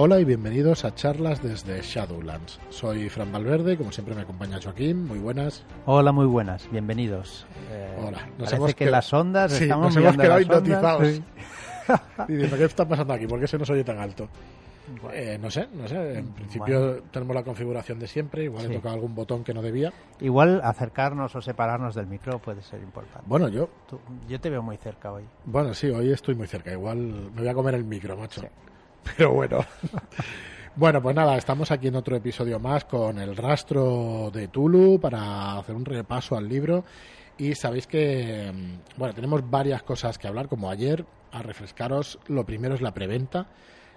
Hola y bienvenidos a charlas desde Shadowlands. Soy Fran Valverde, como siempre me acompaña Joaquín. Muy buenas. Hola, muy buenas. Bienvenidos. Eh, Hola. Nos parece que las ondas sí, estamos nos hemos quedado hipnotizados. hipnotizados. y ¿qué está pasando aquí? ¿Por qué se nos oye tan alto? Eh, no sé, no sé. En principio tenemos la configuración de siempre. Igual Sí. he tocado algún botón que no debía. Igual acercarnos o separarnos del micro puede ser importante. Bueno, yo, Tú- yo te veo muy cerca hoy. bueno, sí, hoy estoy muy cerca. Igual me voy a comer el micro, macho. Sí. Pero bueno. Bueno, pues nada, estamos aquí en otro episodio más con el rastro de Tulu para hacer un repaso al libro. Y sabéis que, mm, bueno, tenemos varias cosas que hablar, como ayer, a refrescaros. Lo primero es la preventa.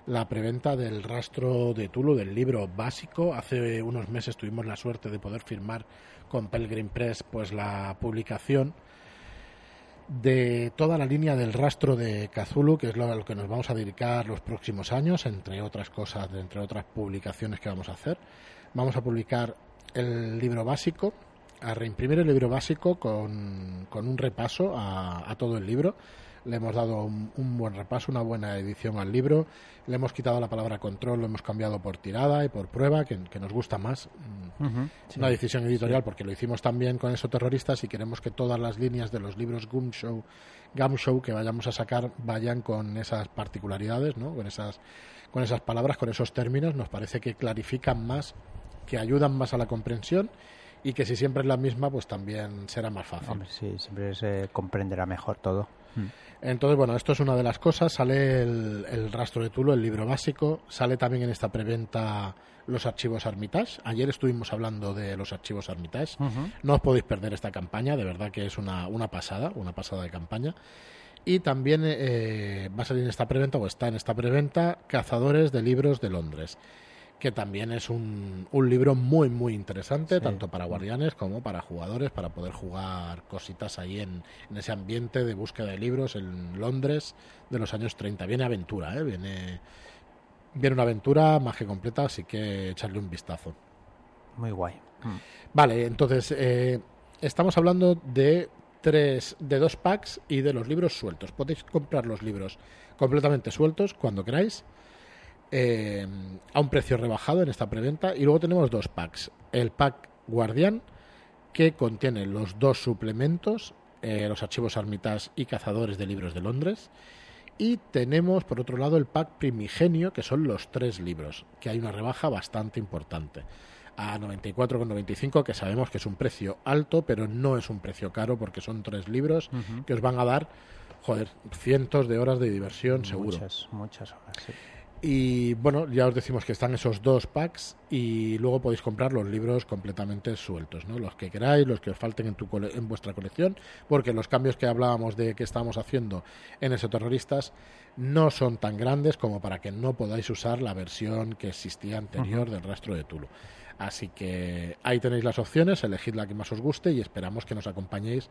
La preventa del rastro de Tulu, del libro básico. Hace unos meses tuvimos la suerte de poder firmar con Pelgrim Press pues la publicación de toda la línea del rastro de Cthulhu, que es lo a lo que nos vamos a dedicar los próximos años, entre otras cosas, entre otras publicaciones que vamos a hacer. Vamos a publicar el libro básico, a reimprimir el libro básico con, con un repaso a todo el libro. Le hemos dado un, un buen repaso, una buena edición al libro. Le hemos quitado la palabra control, lo hemos cambiado por tirada y por prueba, que, que nos gusta más. Sí. una decisión editorial porque lo hicimos también con esos terroristas y queremos que todas las líneas de los libros Gumshow, Gumshow que vayamos a sacar vayan con esas particularidades, ¿no? con, esas, con esas palabras, con esos términos. Nos parece que clarifican más, que ayudan más a la comprensión y que si siempre es la misma, pues también será más fácil. Hombre, sí, siempre se comprenderá mejor todo. Mm. Entonces, bueno, esto es una de las cosas. Sale el, el rastro de Tulo, el libro básico. Sale también en esta preventa los archivos Armitage. Ayer estuvimos hablando de los archivos Armitage. No os podéis perder esta campaña, de verdad que es una, una pasada, una pasada de campaña. Y también eh, va a salir en esta preventa, o está en esta preventa, Cazadores de Libros de Londres, que también es un, un libro muy, muy interesante, Sí. tanto para guardianes como para jugadores, para poder jugar cositas ahí en, en ese ambiente de búsqueda de libros en Londres de los años 30. Viene aventura, ¿eh? viene, viene una aventura más que completa, así que echarle un vistazo. Muy guay. Mm. Vale, entonces eh, estamos hablando de tres, de dos packs y de los libros sueltos. Podéis comprar los libros completamente sueltos cuando queráis eh, a un precio rebajado en esta preventa y luego tenemos dos packs. El pack Guardián que contiene los dos suplementos, eh, los archivos Armitage y Cazadores de Libros de Londres. Y tenemos, por otro lado, el pack Primigenio, que son los tres libros, que hay una rebaja bastante importante. A 94,95, que sabemos que es un precio alto, pero no es un precio caro porque son tres libros que os van a dar, joder, cientos de horas de diversión, seguro. Muchas, muchas horas. sí. Y bueno, ya os decimos que están esos dos packs y luego podéis comprar los libros completamente sueltos, ¿no? Los que queráis, los que os falten en, tu cole- en vuestra colección, porque los cambios que hablábamos de que estamos haciendo en ese terroristas no son tan grandes como para que no podáis usar la versión que existía anterior del rastro de Tulu. Así que ahí tenéis las opciones, elegid la que más os guste y esperamos que nos acompañéis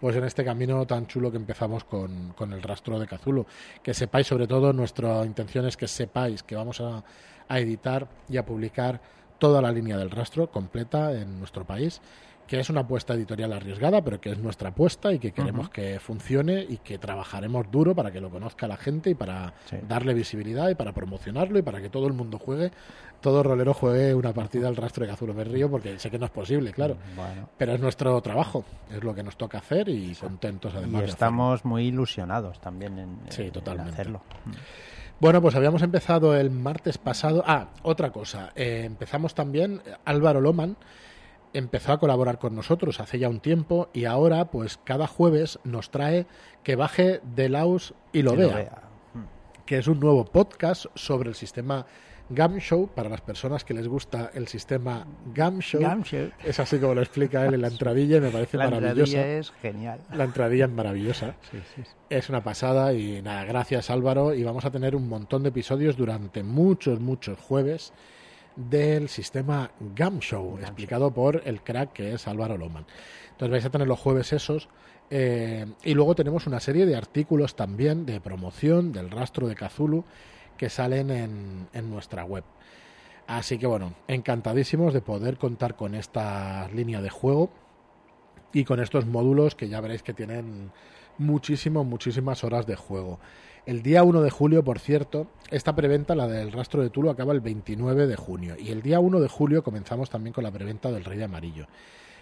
pues en este camino tan chulo que empezamos con, con el rastro de Cthulhu. Que sepáis, sobre todo, nuestra intención es que sepáis que vamos a, a editar y a publicar toda la línea del rastro completa en nuestro país, que es una apuesta editorial arriesgada, pero que es nuestra apuesta y que queremos que funcione y que trabajaremos duro para que lo conozca la gente y para Sí. darle visibilidad y para promocionarlo y para que todo el mundo juegue, todo rolero juegue una partida al rastro de Cthulhu. Me río porque sé que no es posible, claro. Bueno, Pero es nuestro trabajo, es lo que nos toca hacer y contentos además. y estamos muy ilusionados también en, Sí, en totalmente. hacerlo. Bueno, pues habíamos empezado el martes pasado. Ah, otra cosa. eh, empezamos también, Álvaro Loman empezó a colaborar con nosotros hace ya un tiempo y ahora, pues cada jueves nos trae que baje de Laus y lo vea, lo vea. Que es un nuevo podcast sobre el sistema Gumshow para las personas que les gusta el sistema Gumshow. Gumshow. Es así como lo explica él en la entradilla y me parece La maravillosa. entradilla es genial. La entradilla es maravillosa. Sí, sí, sí. Es una pasada y nada, gracias Álvaro y vamos a tener un montón de episodios durante muchos, muchos jueves del sistema Gumshow, explicado por el crack que es Álvaro Loman. Entonces vais a tener los jueves esos eh, y luego tenemos una serie de artículos también de promoción del rastro de Cthulhu que salen en, en nuestra web. Así que bueno, encantadísimos de poder contar con esta línea de juego y con estos módulos que ya veréis que tienen muchísimas, muchísimas horas de juego. El día 1 de julio, por cierto, esta preventa, la del rastro de Tulu, acaba el 29 de junio. Y el día 1 de julio comenzamos también con la preventa del Rey de Amarillo.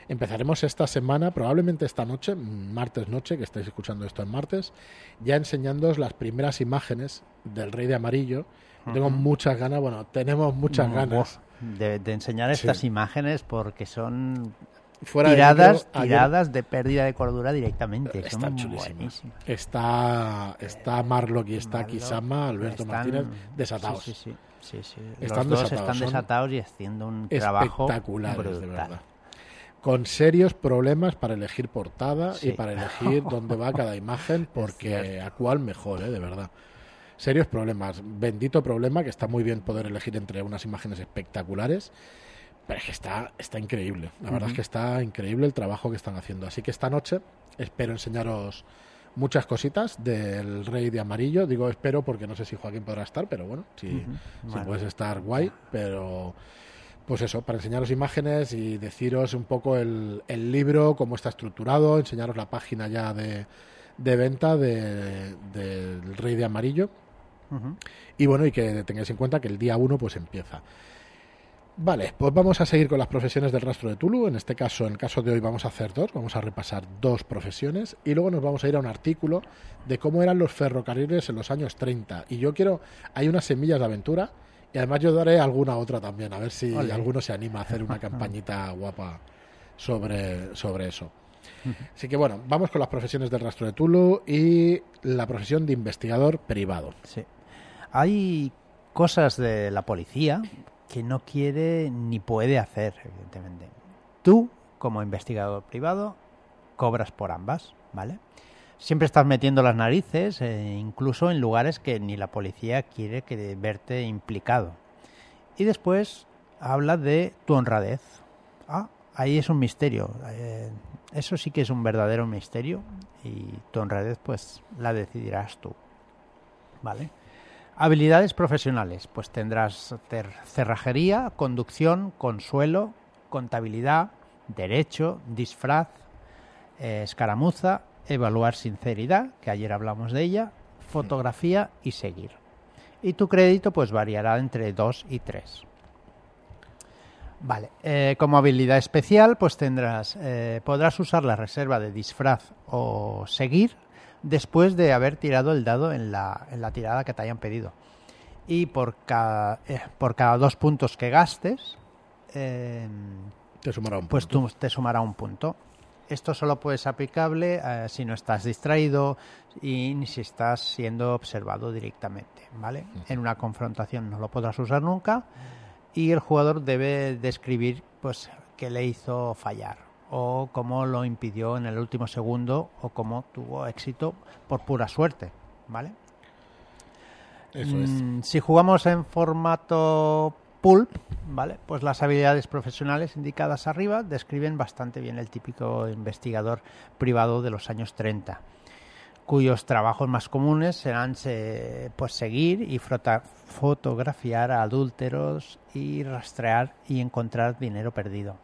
Empezaremos esta semana, probablemente esta noche, martes noche, que estáis escuchando esto en martes, ya enseñándoos las primeras imágenes del Rey de Amarillo. Tengo muchas ganas, bueno, tenemos muchas ganas. De, enseñar estas imágenes porque son tiradas, de tiradas de pérdida de cordura directamente. Está buenísimas. Está, está Marlock y está Kisama, Alberto Martínez, desatados. Sí, sí, sí. sí, Están Los dos están desatados y haciendo un trabajo espectacular, de verdad. Con serios problemas para elegir portada y para elegir dónde va cada imagen, porque a cuál mejor, ¿eh? de verdad. Serios problemas. Bendito problema que está muy bien poder elegir entre unas imágenes espectaculares pero es que está, está increíble. La verdad es que está increíble el trabajo que están haciendo. Así que esta noche espero enseñaros muchas cositas del Rey de Amarillo. Digo espero porque no sé si Joaquín podrá estar, pero bueno, si, puedes estar guay. Pero pues eso, para enseñaros imágenes y deciros un poco el, el libro, cómo está estructurado, enseñaros la página ya de, de venta del de, Rey de Amarillo. Y bueno, y que tengáis en cuenta que el día 1 pues empieza. Vale, pues vamos a seguir con las profesiones del rastro de Tulu. En este caso, en el caso de hoy, vamos a hacer dos. Vamos a repasar dos profesiones y luego nos vamos a ir a un artículo de cómo eran los ferrocarriles en los años 30. Y yo quiero, hay unas semillas de aventura y además yo daré alguna otra también, a ver si alguno se anima a hacer una campañita guapa sobre, sobre eso. Así que bueno, vamos con las profesiones del rastro de Tulu y la profesión de investigador privado. Sí. Hay cosas de la policía que no quiere ni puede hacer, evidentemente. Tú, como investigador privado, cobras por ambas, ¿vale? Siempre estás metiendo las narices, eh, incluso en lugares que ni la policía quiere que verte implicado. Y después habla de tu honradez. Ah, ahí es un misterio. Eh, eso sí que es un verdadero misterio y tu honradez pues la decidirás tú. ¿Vale? Habilidades profesionales, pues tendrás cerrajería, conducción, consuelo, contabilidad, derecho, disfraz, eh, escaramuza, evaluar sinceridad, que ayer hablamos de ella, fotografía y seguir. Y tu crédito pues variará entre 2 y 3. Vale, eh, como habilidad especial pues tendrás, eh, podrás usar la reserva de disfraz o seguir después de haber tirado el dado en la, en la tirada que te hayan pedido. Y por cada, eh, por cada dos puntos que gastes, em, te sumará un pues punto. te sumará un punto. Esto solo puede ser aplicable eh, si no estás distraído y si estás siendo observado directamente, ¿vale? En una confrontación no lo podrás usar nunca y el jugador debe describir pues qué le hizo fallar o cómo lo impidió en el último segundo o cómo tuvo éxito por pura suerte, ¿vale? Eso es. Mm, si jugamos en formato pulp, ¿vale? Pues las habilidades profesionales indicadas arriba describen bastante bien el típico investigador privado de los años 30 cuyos trabajos más comunes serán pues seguir y fotografiar a adúlteros y rastrear y encontrar dinero perdido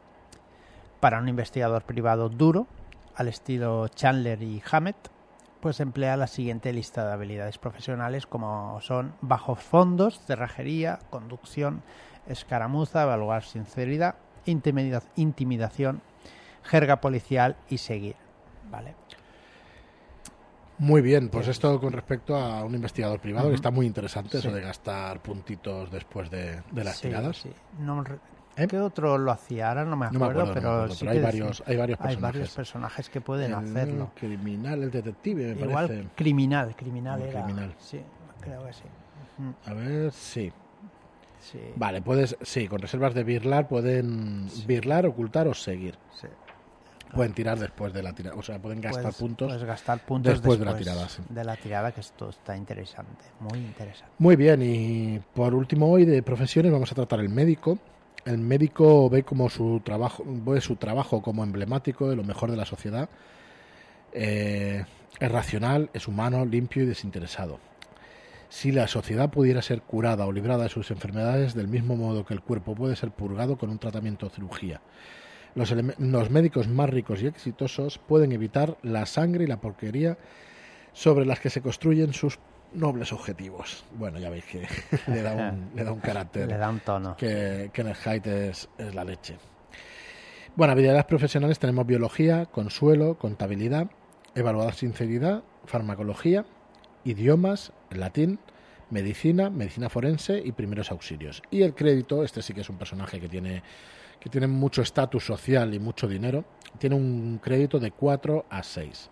para un investigador privado duro, al estilo Chandler y Hammett, pues emplea la siguiente lista de habilidades profesionales como son bajos fondos, cerrajería, conducción, escaramuza, evaluar sinceridad, intimidación, jerga policial y seguir. ¿Vale? Muy bien, pues esto con respecto a un investigador privado, que está muy interesante, eso de gastar puntitos después de, las tiradas. Sí. No, ¿Eh? ¿Qué otro lo hacía? Ahora no me acuerdo, pero, sí hay, varios, hay varios personajes. Hay varios personajes que pueden hacerlo. criminal, el detective, me Igual, parece. criminal, criminal era. Criminal. Sí, creo que sí. A ver, sí. sí. Vale, puedes, sí, con reservas de birlar pueden birlar, ocultar o seguir. Sí. Pueden tirar después de la tirada, o sea, pueden gastar puntos, puedes gastar puntos después, de la tirada. De la tirada, que esto está interesante, muy interesante. Muy bien, y por último hoy de profesiones vamos a tratar el médico el médico ve como su trabajo, ve su trabajo como emblemático de lo mejor de la sociedad. Eh, es racional, es humano, limpio y desinteresado. Si la sociedad pudiera ser curada o librada de sus enfermedades del mismo modo que el cuerpo puede ser purgado con un tratamiento o cirugía, Los, los médicos más ricos y exitosos pueden evitar la sangre y la porquería sobre las que se construyen sus nobles objetivos. Bueno, ya veis que le da un, le da un carácter Le da un tono. que Kenneth Haidt es, es la leche. Bueno, habilidades profesionales tenemos biología, consuelo, contabilidad, evaluada sinceridad, farmacología, idiomas, latín, medicina, medicina forense y primeros auxilios. Y el crédito, este sí que es un personaje que tiene, que tiene mucho estatus social y mucho dinero, tiene un crédito de 4 a 6.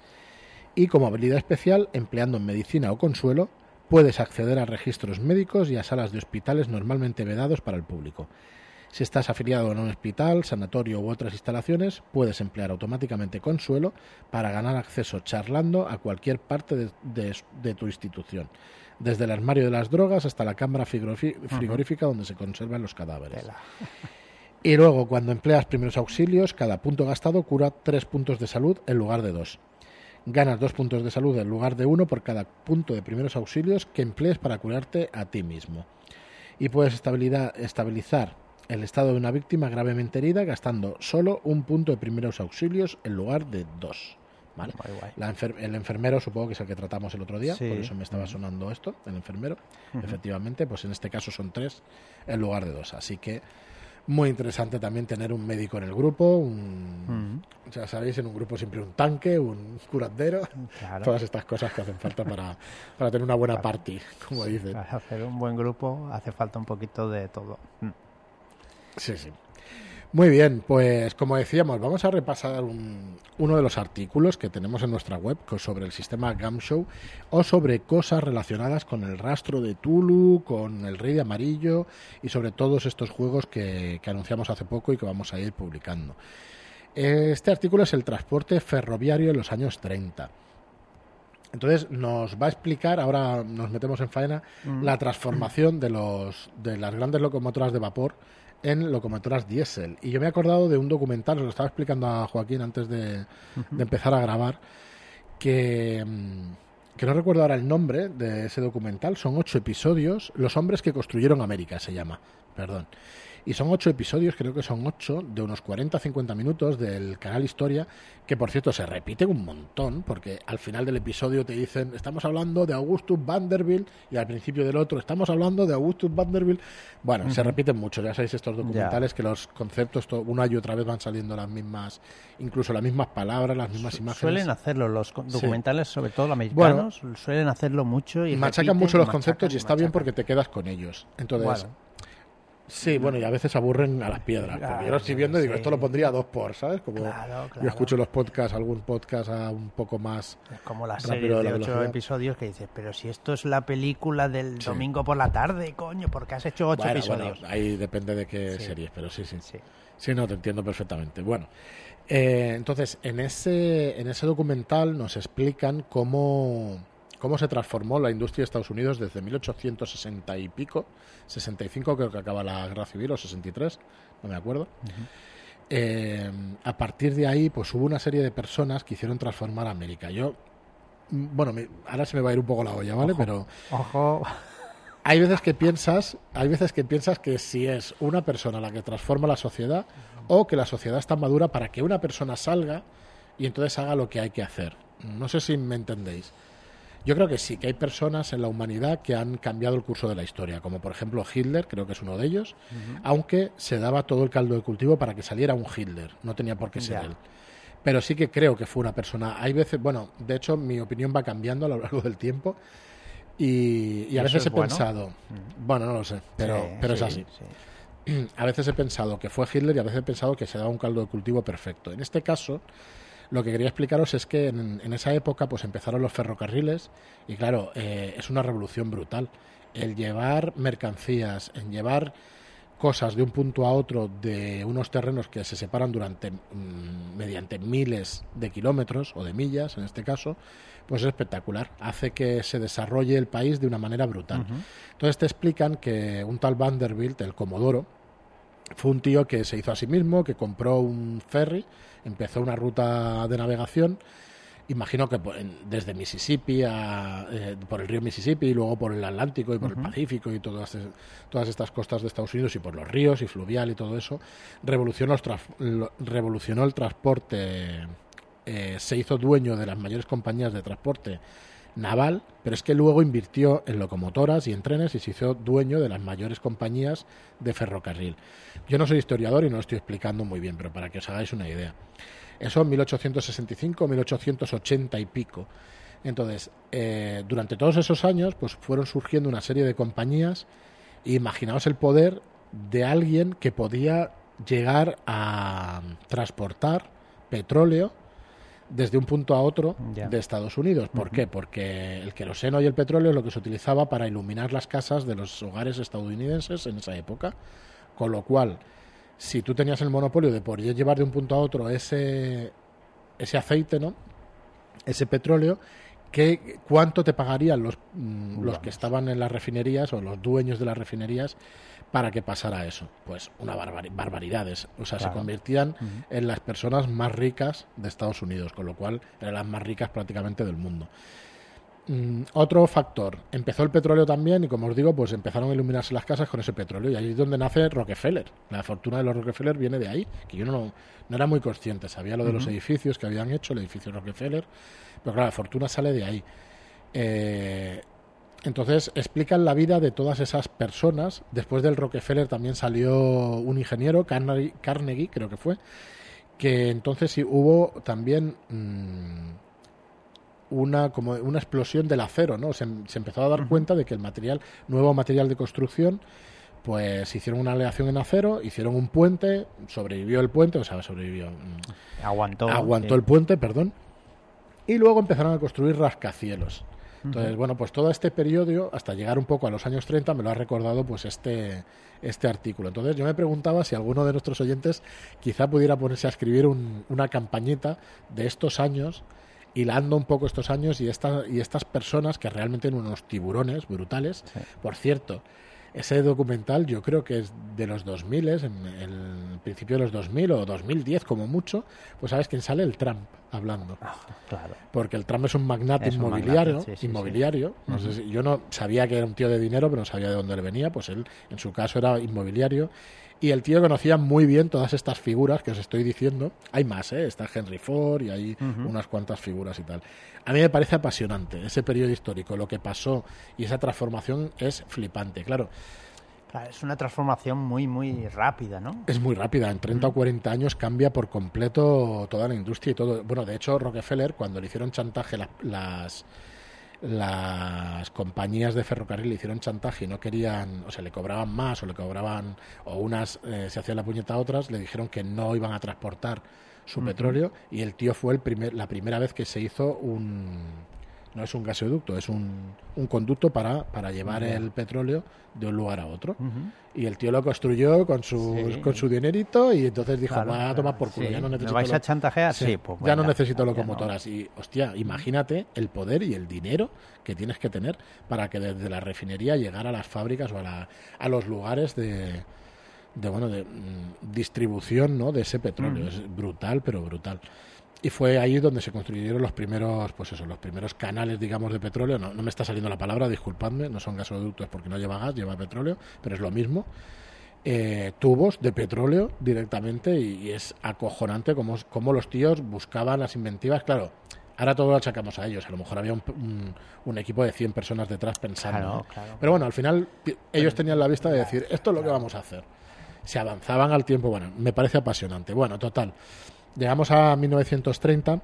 Y como habilidad especial, empleando en medicina o consuelo, puedes acceder a registros médicos y a salas de hospitales normalmente vedados para el público. Si estás afiliado a un hospital, sanatorio u otras instalaciones, puedes emplear automáticamente Consuelo para ganar acceso charlando a cualquier parte de, de- de tu institución, desde el armario de las drogas hasta la cámara frigorí- frigorífica donde se conservan los cadáveres. Y luego, cuando empleas primeros auxilios, cada punto gastado cura tres puntos de salud en lugar de dos. Ganas dos puntos de salud en lugar de uno por cada punto de primeros auxilios que emplees para curarte a ti mismo. Y puedes estabilidad- estabilizar el estado de una víctima gravemente herida gastando solo un punto de primeros auxilios en lugar de dos. ¿Vale? La enfer- el enfermero supongo que es el que tratamos el otro día, Sí. por eso me estaba sonando esto, el enfermero. Efectivamente, pues en este caso son tres en lugar de dos. Así que muy interesante también tener un médico en el grupo, un, ya sabéis, en un grupo siempre un tanque, un curandero, Claro. todas estas cosas que hacen falta para, para tener una buena party, como dicen. Para hacer un buen grupo hace falta un poquito de todo. Mm. Sí, sí. Muy bien, pues como decíamos, vamos a repasar un- uno de los artículos que tenemos en nuestra web sobre el sistema Gamshow o sobre cosas relacionadas con el rastro de Tulu, con el Rey de Amarillo y sobre todos estos juegos que, que anunciamos hace poco y que vamos a ir publicando. Este artículo es el transporte ferroviario en los años 30. Entonces nos va a explicar, ahora nos metemos en faena, la transformación de, los, de las grandes locomotoras de vapor en locomotoras diésel. Y yo me he acordado de un documental, os lo estaba explicando a Joaquín antes de, de empezar a grabar, que, mm, que no recuerdo ahora el nombre de ese documental, son ocho episodios, Los hombres que construyeron América se llama, perdón. Y son ocho episodios, creo que son ocho, de unos 40-50 minutos del canal Historia, que por cierto se repiten un montón, porque al final del episodio te dicen, estamos hablando de Augustus Vanderbilt, y al principio del otro, estamos hablando de Augustus Vanderbilt. Bueno, se repiten mucho, ya sabéis estos documentales que los conceptos to- una y otra vez van saliendo las mismas, incluso las mismas palabras, las mismas imágenes. Suelen hacerlo los Sí. documentales, sobre todo los americanos, suelen hacerlo mucho y machacan repiten, mucho los machacan conceptos y está bien porque te quedas con ellos. Entonces, Bueno. Sí, bueno, y a veces aburren a las piedras. porque Claro, yo lo estoy viendo y digo, sí. esto lo pondría a dos por, ¿sabes? Como Claro, yo claro. escucho los podcasts, algún podcast a un poco más. Es como la Rápido serie de ocho episodios que dices, pero si esto es la película del Sí. domingo por la tarde, coño, porque has hecho ocho Bueno, episodios. bueno, ahí depende de qué Sí. series, pero sí, sí. Sí. Sí, no, te entiendo perfectamente. Bueno, eh, entonces, en ese, en ese documental nos explican cómo, cómo se transformó la industria de Estados Unidos desde 1860 y pico, 65 creo que acaba la guerra civil, o 63, no me acuerdo. Eh, a partir de ahí, pues hubo una serie de personas que hicieron transformar a América. Yo, mm, bueno, me- ahora se me va a ir un poco la olla, ¿vale? Ojo. Pero Ojo, hay veces que piensas, hay veces que piensas que si es una persona la que transforma la sociedad o que la sociedad está madura para que una persona salga y entonces haga lo que hay que hacer. No sé si me entendéis. Yo creo que sí, que hay personas en la humanidad que han cambiado el curso de la historia, como por ejemplo Hitler, creo que es uno de ellos, aunque se daba todo el caldo de cultivo para que saliera un Hitler, no tenía por qué ser Ya. él. Pero sí que creo que fue una persona. Hay veces, bueno, de hecho mi opinión va cambiando a lo largo del tiempo y, y a ¿Eso veces es he bueno? pensado, bueno, no lo sé, pero, Sí, pero es sí, así. sí. A veces he pensado que fue Hitler y a veces he pensado que se daba un caldo de cultivo perfecto. En este caso, lo que quería explicaros es que en, en esa época pues empezaron los ferrocarriles y claro, eh, es una revolución brutal. El llevar mercancías, en llevar cosas de un punto a otro de unos terrenos que se separan durante mm, mediante miles de kilómetros o de millas en este caso, pues es espectacular. Hace que se desarrolle el país de una manera brutal. Entonces te explican que un tal Vanderbilt, el Comodoro, fue un tío que se hizo a sí mismo, que compró un ferry, empezó una ruta de navegación. Imagino que desde Mississippi a, eh, por el río Mississippi y luego por el Atlántico y por el Pacífico y todas, todas estas costas de Estados Unidos y por los ríos y fluvial y todo eso, revolucionó, revolucionó el transporte, eh, se hizo dueño de las mayores compañías de transporte naval, pero es que luego invirtió en locomotoras y en trenes y se hizo dueño de las mayores compañías de ferrocarril. Yo no soy historiador y no lo estoy explicando muy bien, pero para que os hagáis una idea. Eso en 1865, 1880 y pico. Entonces, eh, durante todos esos años, pues fueron surgiendo una serie de compañías. imaginaos el poder de alguien que podía llegar a transportar petróleo desde un punto a otro de Estados Unidos. ¿Por qué? Porque el queroseno y el petróleo es lo que se utilizaba para iluminar las casas de los hogares estadounidenses en esa época. Con lo cual, si tú tenías el monopolio de poder llevar de un punto a otro ese, ese aceite, ¿no? Ese petróleo, ¿qué, ¿cuánto te pagarían los, mm, los que estaban en las refinerías o los dueños de las refinerías para que pasara eso? Pues una barbaridades. O sea, se convertían en las personas más ricas de Estados Unidos, con lo cual eran las más ricas prácticamente del mundo. Mm, otro factor, empezó el petróleo también y como os digo, pues empezaron a iluminarse las casas con ese petróleo y ahí es donde nace Rockefeller. La fortuna de los Rockefeller viene de ahí, que yo no, no era muy consciente, sabía lo de los edificios que habían hecho, el edificio Rockefeller, pero claro, la fortuna sale de ahí. Eh, entonces explican la vida de todas esas personas. Después del Rockefeller también salió un ingeniero, Carnegie, creo que fue, que entonces sí, hubo también... Mm, una, como una explosión del acero, ¿no? Se, empezó a dar cuenta de que el material, nuevo material de construcción, pues hicieron una aleación en acero, hicieron un puente, sobrevivió el puente, o sea, sobrevivió. Mm, aguantó. Aguantó el puente, perdón. Y luego empezaron a construir rascacielos. Entonces, bueno, pues todo este periodo, hasta llegar un poco a los años 30, me lo ha recordado pues este, este artículo. Entonces, yo me preguntaba si alguno de nuestros oyentes quizá pudiera ponerse a escribir una campañita de estos años hilando un poco estos años y, esta, y estas personas que realmente eran unos tiburones brutales. Por cierto, ese documental yo creo que es de los 2000, en el principio de los 2000 o 2010 como mucho, pues sabes quién sale el Trump hablando. Ah, claro. Porque el Trump es un magnate inmobiliario, inmobiliario. No sé yo no sabía que era un tío de dinero, pero no sabía de dónde le venía, pues él en su caso era inmobiliario y el tío conocía muy bien todas estas figuras que os estoy diciendo. Hay más, ¿eh? Está Henry Ford y hay unas cuantas figuras y tal. A mí me parece apasionante ese periodo histórico, lo que pasó y esa transformación es flipante, claro. Es una transformación muy, muy rápida, ¿no? Es muy rápida. En 30 o 40 años cambia por completo toda la industria y todo. Bueno, de hecho, Rockefeller, cuando le hicieron chantaje las las compañías de ferrocarril le hicieron chantaje y no querían, o sea, le cobraban más o le cobraban, o unas eh, se hacían la puñeta a otras, le dijeron que no iban a transportar su petróleo y el tío fue el primer, la primera vez que se hizo un, no es un gasoducto, es un, un conducto para, para llevar el petróleo de un lugar a otro. Y el tío lo construyó con su, con su dinerito y entonces dijo, va a tomar por culo, ya no necesito... vais a chantajear? Sí, pues Ya no necesito locomotoras. Y, hostia, imagínate el poder y el dinero que tienes que tener para que desde la refinería llegar a las fábricas o a, la, a los lugares de, de bueno de mm, distribución ¿no? de ese petróleo. Es brutal, pero brutal y fue ahí donde se construyeron los primeros, pues eso, los primeros canales, digamos, de petróleo. No, no me está saliendo la palabra, disculpadme, no son gasoductos porque no lleva gas, lleva petróleo, pero es lo mismo. Eh, tubos de petróleo directamente y, es acojonante como, como, los tíos buscaban las inventivas. Claro, ahora todo lo achacamos a ellos. A lo mejor había un, un, equipo de 100 personas detrás pensando. Pero bueno, al final ellos tenían la vista de decir, esto es lo que vamos a hacer. Se avanzaban al tiempo, bueno, me parece apasionante. Bueno, total. Llegamos a 1930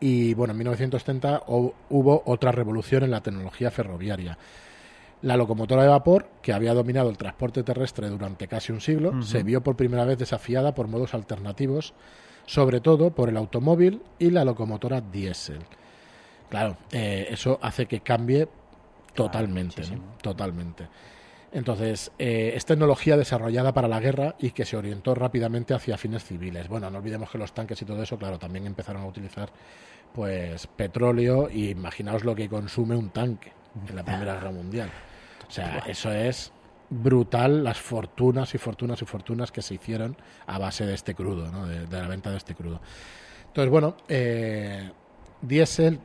y bueno, en 1930 hubo otra revolución en la tecnología ferroviaria. La locomotora de vapor, que había dominado el transporte terrestre durante casi un siglo, se vio por primera vez desafiada por modos alternativos, sobre todo por el automóvil y la locomotora diésel. Claro, eh, eso hace que cambie totalmente, totalmente. Entonces, eh, es tecnología desarrollada para la guerra y que se orientó rápidamente hacia fines civiles. Bueno, no olvidemos que los tanques y todo eso, claro, también empezaron a utilizar pues petróleo y imaginaos lo que consume un tanque en la Primera Guerra Mundial. O sea, eso es brutal las fortunas y fortunas y fortunas que se hicieron a base de este crudo, ¿no? de, la venta de este crudo. Entonces, bueno, eh, diésel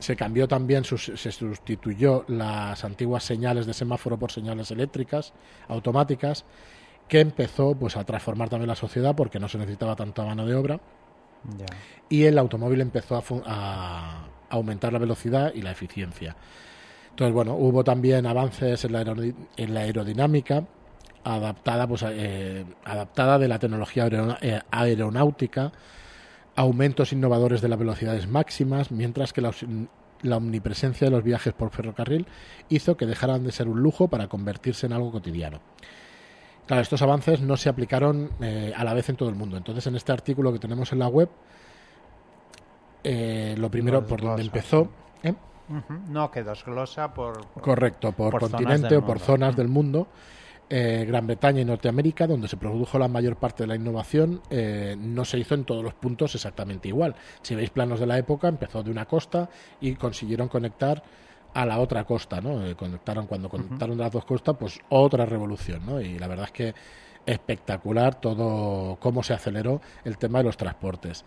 se cambió también, se sustituyó las antiguas señales de semáforo por señales eléctricas automáticas, que empezó pues a transformar también la sociedad porque no se necesitaba tanta mano de obra. Y el automóvil empezó a, aumentar la velocidad y la eficiencia. Entonces, bueno, hubo también avances en la, en la aerodinámica, adaptada, pues, eh, adaptada de la tecnología eh, aeronáutica, aumentos innovadores de las velocidades máximas, mientras que la, omnipresencia de los viajes por ferrocarril hizo que dejaran de ser un lujo para convertirse en algo cotidiano. Claro, estos avances no se aplicaron eh, a la vez en todo el mundo. Entonces, en este artículo que tenemos en la web, lo primero por donde empezó. No, que desglosa por, Correcto, por, continente o por zonas del mundo. Eh, Gran Bretaña y Norteamérica, donde se produjo la mayor parte de la innovación, eh, no se hizo en todos los puntos exactamente igual. Si veis planos de la época, empezó de una costa y consiguieron conectar a la otra costa, ¿no? Eh, conectaron cuando conectaron las dos costas, pues otra revolución, ¿no? Y la verdad es que espectacular todo cómo se aceleró el tema de los transportes.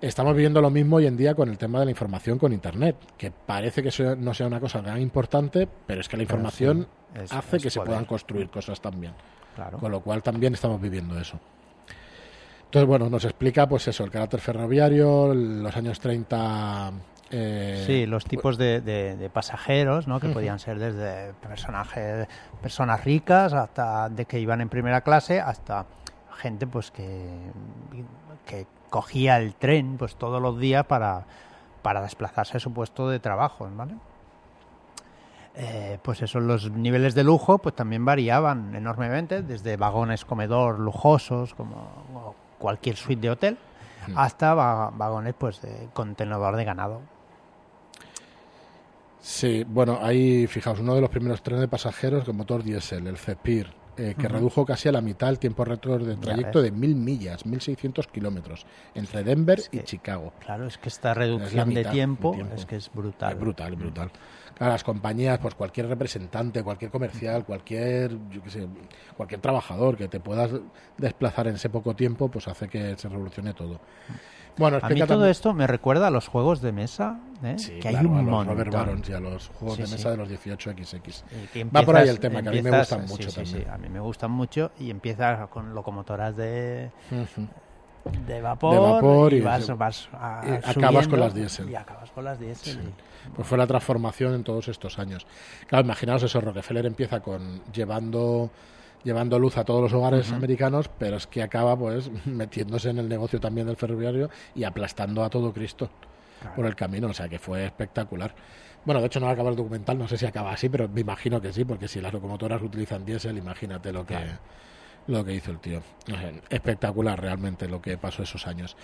Estamos viviendo lo mismo hoy en día con el tema de la información con Internet, que parece que no sea una cosa tan importante, pero es que la información hace que se puedan construir cosas también. Con lo cual también estamos viviendo eso. Entonces, bueno, nos explica pues eso, el carácter ferroviario, los años 30... Eh, sí, los tipos de, pasajeros, ¿no? Que podían ser desde personajes, personas ricas hasta de que iban en primera clase hasta gente pues que, que cogía el tren pues todos los días para, para desplazarse a su puesto de trabajo, ¿vale? Eh, pues eso, los niveles de lujo pues también variaban enormemente, desde vagones comedor lujosos como cualquier suite de hotel, hasta vagones pues de contenedor de ganado. Sí, bueno, ahí fijaos, uno de los primeros trenes de pasajeros con motor diésel, el Cepir, eh, que redujo casi a la mitad el tiempo récord de trayecto de mil millas, 1.600 kilómetros, entre Denver y Chicago. Claro, es que esta reducción de, tiempo, es que es brutal. Es brutal, brutal. Claro, las compañías, pues cualquier representante, cualquier comercial, cualquier, yo qué sé, cualquier trabajador que te puedas desplazar en ese poco tiempo, pues hace que se revolucione todo. Bueno, a mí todo esto me recuerda a los juegos de mesa, ¿eh? que hay un a los Robert Barons y a los juegos de mesa de los 18XX. Va por ahí el tema, que a mí me gustan mucho también. a mí me gustan mucho y empiezas con locomotoras de... de vapor, y, vas, vas acabas con las diésel. Y acabas con las diésel. Pues fue la transformación en todos estos años. Claro, imaginaos eso, Rockefeller empieza con llevando llevando luz a todos los hogares americanos, pero es que acaba pues metiéndose en el negocio también del ferroviario y aplastando a todo Cristo por el camino, o sea que fue espectacular. Bueno, de hecho no va a acabar el documental, no sé si acaba así, pero me imagino que sí, porque si las locomotoras utilizan diésel, imagínate lo que lo que hizo el tío. espectacular realmente lo que pasó esos años.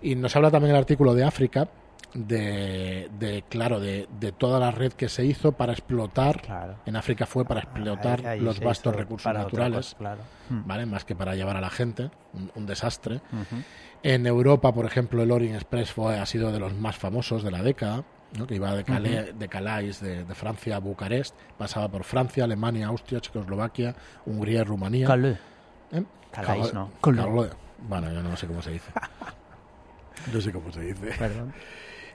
Y nos habla también el artículo de África, de, de claro de, de, toda la red que se hizo para explotar en África fue para explotar los vastos recursos naturales hmm. vale más que para llevar a la gente un, desastre en Europa por ejemplo el Orient Express fue ha sido de los más famosos de la década que iba de, Calais, de Calais, de, Francia a Bucarest, pasaba por Francia, Alemania, Austria, Checoslovaquia, Hungría y Rumanía. Calais. ¿Eh? Calais, no. Bueno, yo no sé cómo se dice. No sé cómo se dice. Perdón.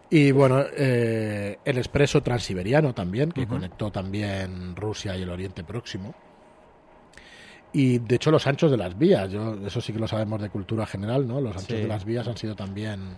Y bueno, eh, el expreso transiberiano también, que conectó también Rusia y el Oriente Próximo. Y de hecho los anchos de las vías, yo, eso sí que lo sabemos de cultura general, ¿no? Los anchos de las vías han sido también...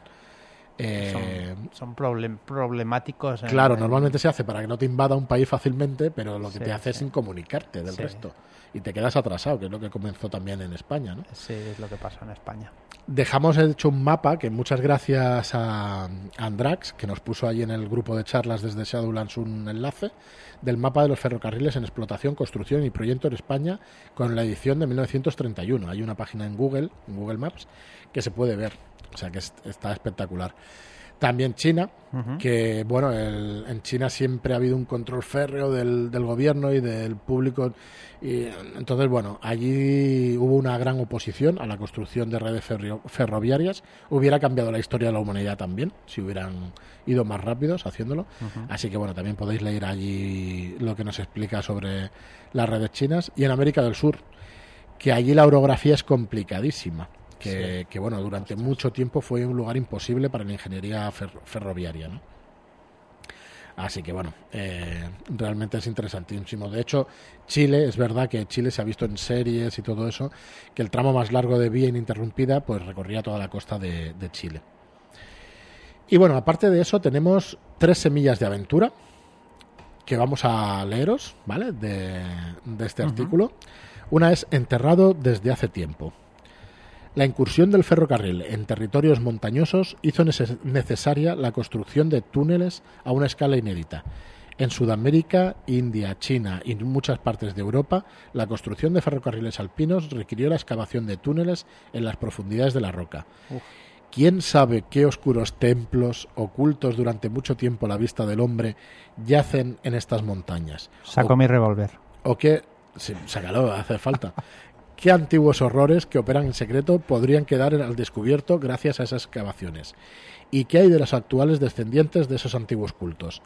Eh, son, problemáticos. claro, normalmente se hace para que no te invada un país fácilmente, pero lo que te hace es incomunicarte del resto y te quedas atrasado, que es lo que comenzó también en España, ¿no? Sí, es lo que pasó en España. Dejamos hecho un mapa que muchas gracias a Andrax, que nos puso allí en el grupo de charlas desde Shadowlands un enlace del mapa de los ferrocarriles en explotación, construcción y proyecto en España con la edición de 1931. Hay una página en Google, en Google Maps, que se puede ver. O sea que está espectacular. También China, que bueno, en China siempre ha habido un control férreo del, del, gobierno y del público. Y entonces, bueno, allí hubo una gran oposición a la construcción de redes ferroviarias. Hubiera cambiado la historia de la humanidad también, si hubieran ido más rápidos haciéndolo. Así que bueno, también podéis leer allí lo que nos explica sobre las redes chinas. Y en América del Sur, que allí la orografía es complicadísima que, que, bueno, durante mucho tiempo fue un lugar imposible para la ingeniería ferroviaria, ¿no? Así que bueno, eh, realmente es interesantísimo. De hecho, Chile, es verdad que Chile se ha visto en series y todo eso, que el tramo más largo de vía ininterrumpida pues recorría toda la costa de, Chile. Y bueno, aparte de eso, tenemos tres semillas de aventura que vamos a leeros, ¿vale? De, este artículo. Una es Enterrado desde hace tiempo. La incursión del ferrocarril en territorios montañosos hizo necesaria la construcción de túneles a una escala inédita. En Sudamérica, India, China y muchas partes de Europa, la construcción de ferrocarriles alpinos requirió la excavación de túneles en las profundidades de la roca. ¿Quién sabe qué oscuros templos, ocultos durante mucho tiempo a la vista del hombre, yacen en estas montañas? Saco mi revólver. ¿O qué? Sí, sácalo, hace falta. Qué antiguos horrores que operan en secreto podrían quedar al descubierto gracias a esas excavaciones. ¿Y qué hay de los actuales descendientes de esos antiguos cultos?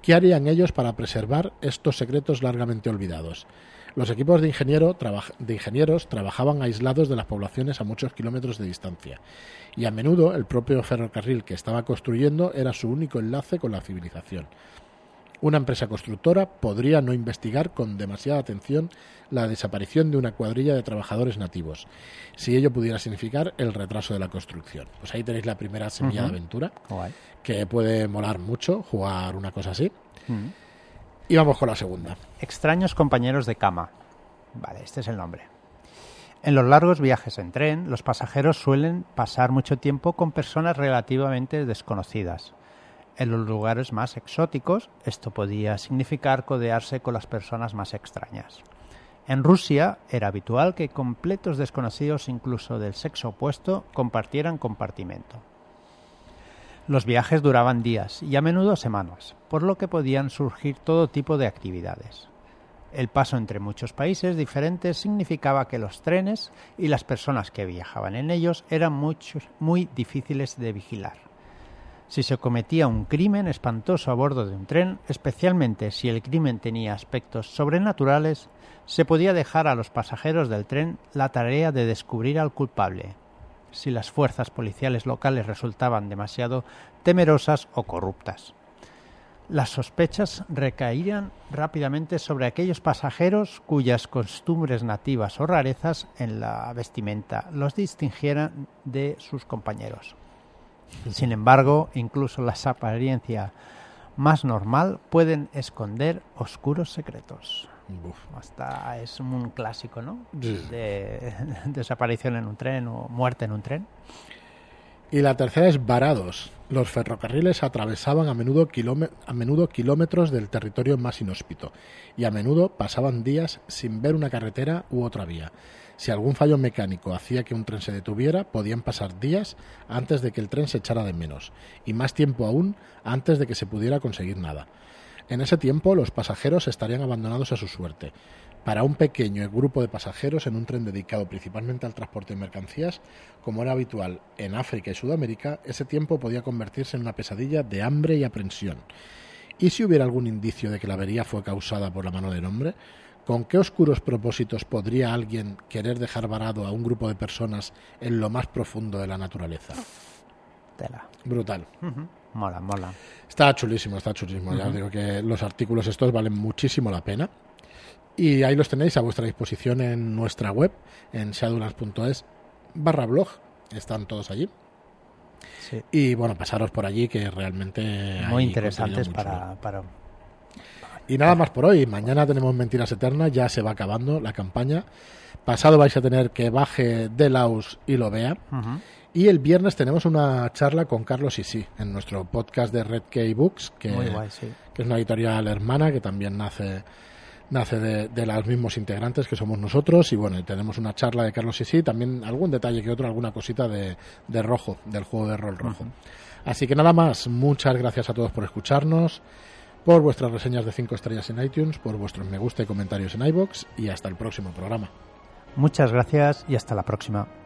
¿Qué harían ellos para preservar estos secretos largamente olvidados? Los equipos de, de ingenieros trabajaban aislados de las poblaciones a muchos kilómetros de distancia, y a menudo el propio ferrocarril que estaba construyendo era su único enlace con la civilización. Una empresa constructora podría no investigar con demasiada atención la desaparición de una cuadrilla de trabajadores nativos, si ello pudiera significar el retraso de la construcción. Pues ahí tenéis la primera semilla de aventura, que puede molar mucho jugar una cosa así. Y vamos con la segunda. Extraños compañeros de cama. Vale, este es el nombre. En los largos viajes en tren, los pasajeros suelen pasar mucho tiempo con personas relativamente desconocidas. En los lugares más exóticos, esto podía significar codearse con las personas más extrañas. En Rusia era habitual que completos desconocidos, incluso del sexo opuesto, compartieran compartimento. Los viajes duraban días y a menudo semanas, por lo que podían surgir todo tipo de actividades. El paso entre muchos países diferentes significaba que los trenes y las personas que viajaban en ellos eran muy difíciles de vigilar si se cometía un crimen espantoso a bordo de un tren, especialmente si el crimen tenía aspectos sobrenaturales, se podía dejar a los pasajeros del tren la tarea de descubrir al culpable, si las fuerzas policiales locales resultaban demasiado temerosas o corruptas. Las sospechas recaían rápidamente sobre aquellos pasajeros cuyas costumbres nativas o rarezas en la vestimenta los distingieran de sus compañeros. Sin embargo, incluso las apariencias más normal pueden esconder oscuros secretos. Hasta es un clásico, ¿no? De desaparición en un tren o muerte en un tren. Y la tercera es varados. Los ferrocarriles atravesaban a menudo, a menudo kilómetros del territorio más inhóspito y a menudo pasaban días sin ver una carretera u otra vía. Si algún fallo mecánico hacía que un tren se detuviera, podían pasar días antes de que el tren se echara de menos, y más tiempo aún antes de que se pudiera conseguir nada. En ese tiempo los pasajeros estarían abandonados a su suerte. Para un pequeño grupo de pasajeros en un tren dedicado principalmente al transporte de mercancías, como era habitual en África y Sudamérica, ese tiempo podía convertirse en una pesadilla de hambre y aprensión. ¿Y si hubiera algún indicio de que la avería fue causada por la mano del hombre? ¿Con qué oscuros propósitos podría alguien querer dejar varado a un grupo de personas en lo más profundo de la naturaleza? Tela. Brutal. Mola, mola. Está chulísimo, está chulísimo. Ya digo que los artículos estos valen muchísimo la pena. Y ahí los tenéis a vuestra disposición en nuestra web, en shadowlands.es barra blog. Están todos allí. Sí. Y bueno, pasaros por allí que realmente... Muy interesantes para, para y nada más por hoy. Mañana tenemos Mentiras Eternas, ya se va acabando la campaña. Pasado vais a tener que baje Delaus y lo vea. Y el viernes tenemos una charla con Carlos Isi en nuestro podcast de Red Key Books, que, que es una editorial hermana que también nace nace de, de, los mismos integrantes que somos nosotros y bueno, tenemos una charla de Carlos Isi, también algún detalle que otro, alguna cosita de, de rojo, del juego de rol rojo. Así que nada más, muchas gracias a todos por escucharnos por vuestras reseñas de 5 estrellas en iTunes, por vuestros me gusta y comentarios en iBox y hasta el próximo programa. Muchas gracias y hasta la próxima.